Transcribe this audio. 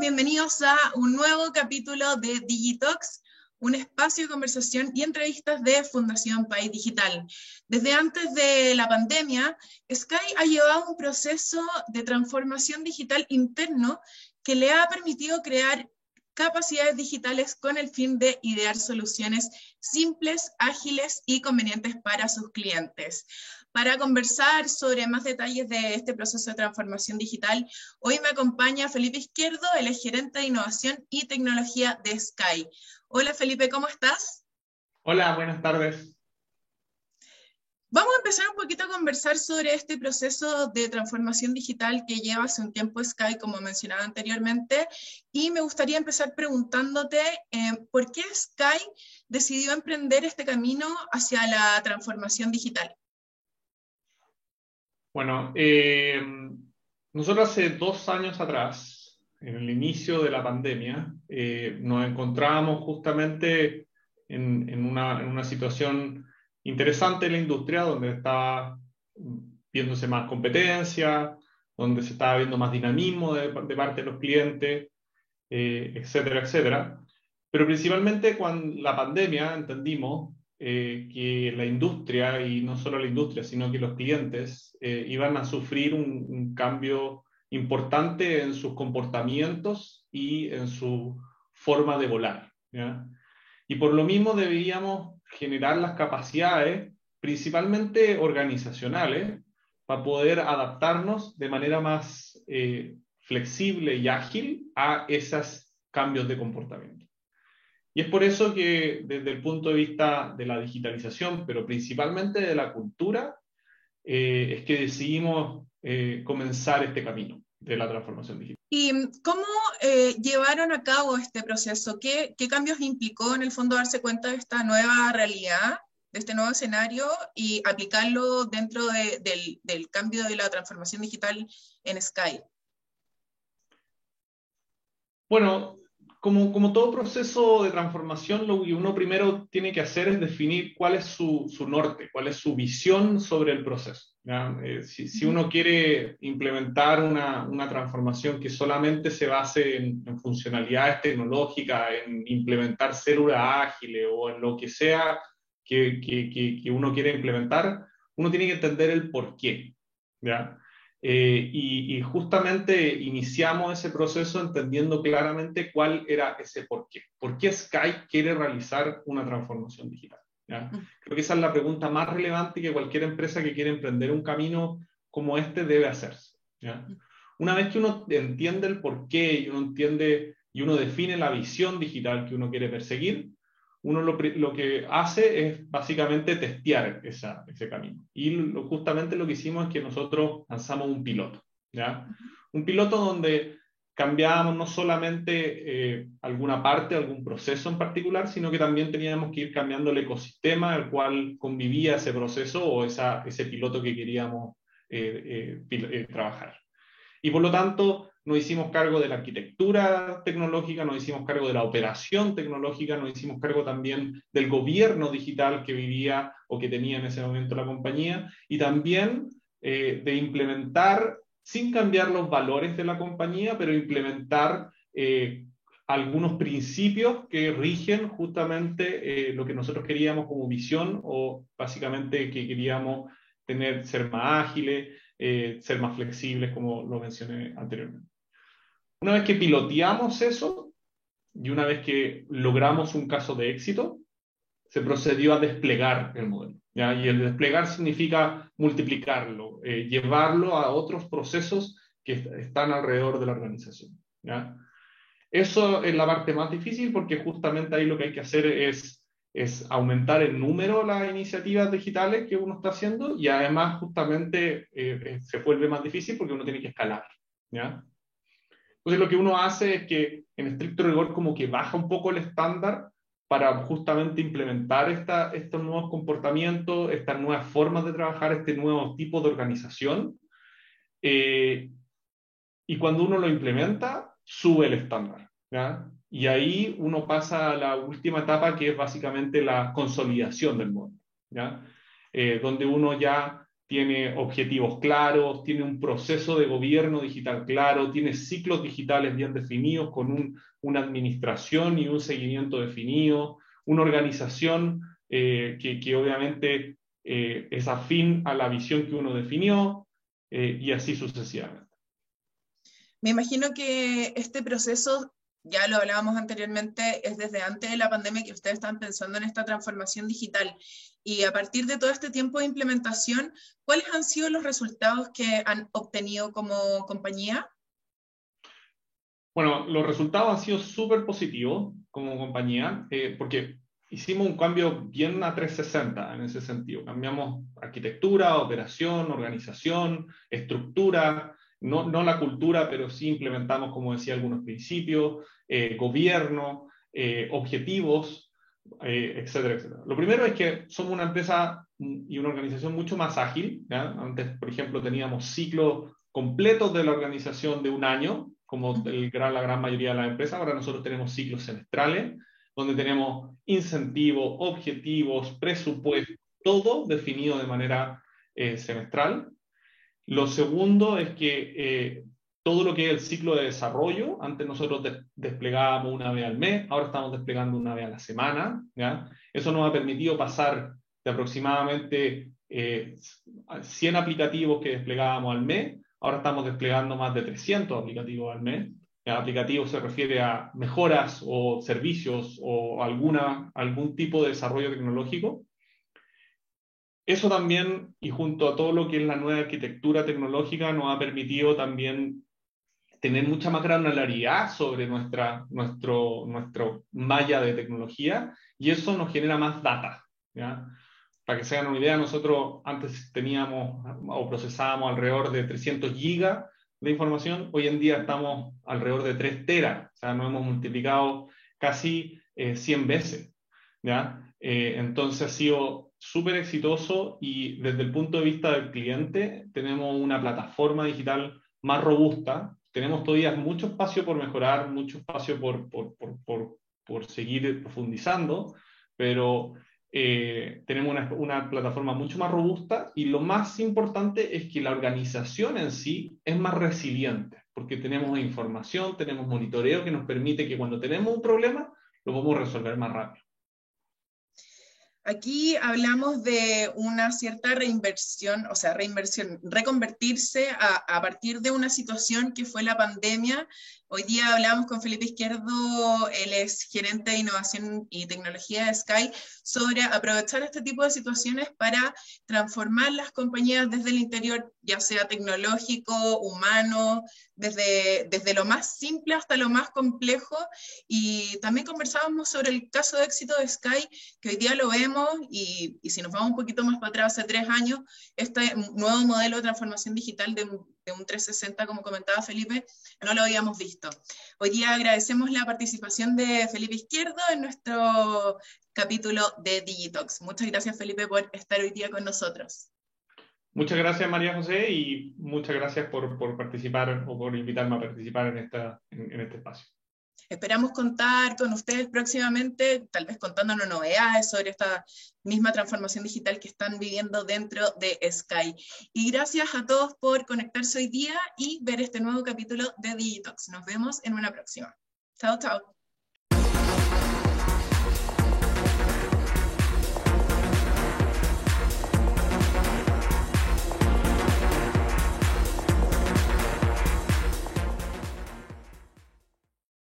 bienvenidos a un nuevo capítulo de Digitox, un espacio de conversación y entrevistas de Fundación País Digital. Desde antes de la pandemia, Sky ha llevado un proceso de transformación digital interno que le ha permitido crear capacidades digitales con el fin de idear soluciones simples, ágiles y convenientes para sus clientes. Para conversar sobre más detalles de este proceso de transformación digital, hoy me acompaña Felipe Izquierdo, el gerente de innovación y tecnología de Sky. Hola Felipe, ¿cómo estás? Hola, buenas tardes. Vamos a empezar un poquito a conversar sobre este proceso de transformación digital que lleva hace un tiempo Sky, como mencionaba anteriormente, y me gustaría empezar preguntándote eh, por qué Sky decidió emprender este camino hacia la transformación digital. Bueno, eh, nosotros hace dos años atrás, en el inicio de la pandemia, eh, nos encontrábamos justamente en, una, en una situación interesante la industria, donde estaba viéndose más competencia, donde se estaba viendo más dinamismo de, parte de los clientes, eh, etcétera, etcétera. Pero principalmente cuando la pandemia entendimos eh, que la industria, y no solo la industria, sino que los clientes, eh, iban a sufrir un, un, cambio importante en sus comportamientos y en su forma de volar. ¿ya? Y por lo mismo deberíamos generar las capacidades, principalmente organizacionales, para poder adaptarnos de manera más eh, flexible y ágil a esos cambios de comportamiento. Y es por eso que desde el punto de vista de la digitalización, pero principalmente de la cultura, eh, es que decidimos eh, comenzar este camino de la transformación digital. ¿Y cómo eh, llevaron a cabo este proceso? ¿Qué, ¿Qué, cambios implicó en el fondo darse cuenta de esta nueva realidad, de este nuevo escenario y aplicarlo dentro de, del, del, cambio de la transformación digital en Sky? Bueno, como, como, todo proceso de transformación, lo que uno primero tiene que hacer es definir cuál es su, su norte, cuál es su visión sobre el proceso. Eh, si, si, uno quiere implementar una, una, transformación que solamente se base en, en, funcionalidades tecnológicas, en implementar células ágiles o en lo que sea que, que, que, uno quiere implementar, uno tiene que entender el por qué. ¿ya? Eh, y, y, justamente iniciamos ese proceso entendiendo claramente cuál era ese por qué. ¿Por qué Skype quiere realizar una transformación digital? Creo que esa es la pregunta más relevante que cualquier empresa que quiere emprender un camino como este debe hacerse. Una vez que uno entiende el por qué y uno entiende y uno define la visión digital que uno quiere perseguir, uno lo, lo que hace es básicamente testear esa, ese camino. Y lo, justamente lo que hicimos es que nosotros lanzamos un piloto. ¿ya? Un piloto donde cambiábamos no solamente eh, alguna parte, algún proceso en particular, sino que también teníamos que ir cambiando el ecosistema al cual convivía ese proceso o esa, ese piloto que queríamos eh, eh, trabajar. Y por lo tanto, nos hicimos cargo de la arquitectura tecnológica, nos hicimos cargo de la operación tecnológica, nos hicimos cargo también del gobierno digital que vivía o que tenía en ese momento la compañía y también de implementar sin cambiar los valores de la compañía, pero implementar eh, algunos principios que rigen justamente eh, lo que nosotros queríamos como visión o básicamente que queríamos tener, ser más ágiles, eh, ser más flexibles, como lo mencioné anteriormente. Una vez que piloteamos eso y una vez que logramos un caso de éxito, se procedió a desplegar el modelo. ¿ya? Y el desplegar significa multiplicarlo, eh, llevarlo a otros procesos que están alrededor de la organización. ¿ya? Eso es la parte más difícil porque justamente ahí lo que hay que hacer es, es aumentar el número de las iniciativas digitales que uno está haciendo y además justamente eh, eh, se vuelve más difícil porque uno tiene que escalar. ¿ya? Entonces lo que uno hace es que en estricto rigor como que baja un poco el estándar para justamente implementar esta, estos nuevos comportamientos, estas nuevas formas de trabajar, este nuevo tipo de organización. Eh, y cuando uno lo implementa, sube el estándar. Y ahí uno pasa a la última etapa, que es básicamente la consolidación del modelo. Eh, donde uno ya tiene objetivos claros, tiene un proceso de gobierno digital claro, tiene ciclos digitales bien definidos con una administración y un seguimiento definido, una organización eh, que, obviamente eh, es afín a la visión que uno definió eh, y así sucesivamente. Me imagino que este proceso ya lo hablábamos anteriormente, es desde antes de la pandemia que ustedes están pensando en esta transformación digital. Y a partir de todo este tiempo de implementación, ¿cuáles han sido los resultados que han obtenido como compañía? Bueno, los resultados han sido súper positivos como compañía, eh, porque hicimos un cambio bien a 360 en ese sentido. Cambiamos arquitectura, operación, organización, estructura, no, no la cultura, pero sí implementamos, como decía, algunos principios, eh, gobierno, eh, objetivos, eh, etcétera, etcétera. Lo primero es que somos una empresa y una organización mucho más ágil. Antes, por ejemplo, teníamos ciclos completos de la organización de un año, como el gran, la gran mayoría de las empresas. Ahora nosotros tenemos ciclos semestrales, donde tenemos incentivos, objetivos, presupuesto, todo definido de manera semestral. Lo segundo es que eh, todo lo que es el ciclo de desarrollo, antes nosotros desplegábamos una vez al mes, ahora estamos desplegando una vez a la semana. ¿ya? Eso nos ha permitido pasar de aproximadamente 100 eh, aplicativos que desplegábamos al mes, ahora estamos desplegando más de 300 aplicativos al mes. El aplicativo se refiere a mejoras o servicios o alguna, algún tipo de desarrollo tecnológico. Eso también, y junto a todo lo que es la nueva arquitectura tecnológica, nos ha permitido también tener mucha más granularidad sobre nuestra nuestro, nuestro malla de tecnología y eso nos genera más data. Para que se hagan una idea, nosotros antes teníamos o procesábamos alrededor de 300 gigas de información, hoy en día estamos alrededor de 3 teras, o sea, nos hemos multiplicado casi 100 eh, veces. ¿ya? Eh, entonces ha sido súper exitoso y desde el punto de vista del cliente tenemos una plataforma digital más robusta. Tenemos todavía mucho espacio por mejorar, mucho espacio por, por, por, por seguir profundizando, pero eh, tenemos una, una, plataforma mucho más robusta y lo más importante es que la organización en sí es más resiliente, porque tenemos información, tenemos monitoreo que nos permite que cuando tenemos un problema lo podemos resolver más rápido. Aquí hablamos de una cierta reinversión, o sea, reinversión, reconvertirse a, a, partir de una situación que fue la pandemia Hoy día hablamos con Felipe Izquierdo, él es gerente de innovación y tecnología de Sky, sobre aprovechar este tipo de situaciones para transformar las compañías desde el interior, ya sea tecnológico, humano, desde, desde lo más simple hasta lo más complejo. Y también conversábamos sobre el caso de éxito de Sky, que hoy día lo vemos, y, y si nos vamos un poquito más para atrás, hace tres años, este nuevo modelo de transformación digital de un 360, como comentaba Felipe, no lo habíamos visto. Hoy día agradecemos la participación de Felipe Izquierdo en nuestro capítulo de Digitox. Muchas gracias, Felipe, por estar hoy día con nosotros. Muchas gracias, María José, y muchas gracias por, por participar o por invitarme a participar en, esta, en este espacio. Esperamos contar con ustedes próximamente, tal vez contándonos novedades sobre esta misma transformación digital que están viviendo dentro de Sky. Y gracias a todos por conectarse hoy día y ver este nuevo capítulo de Digitox. Nos vemos en una próxima. Chao, chao.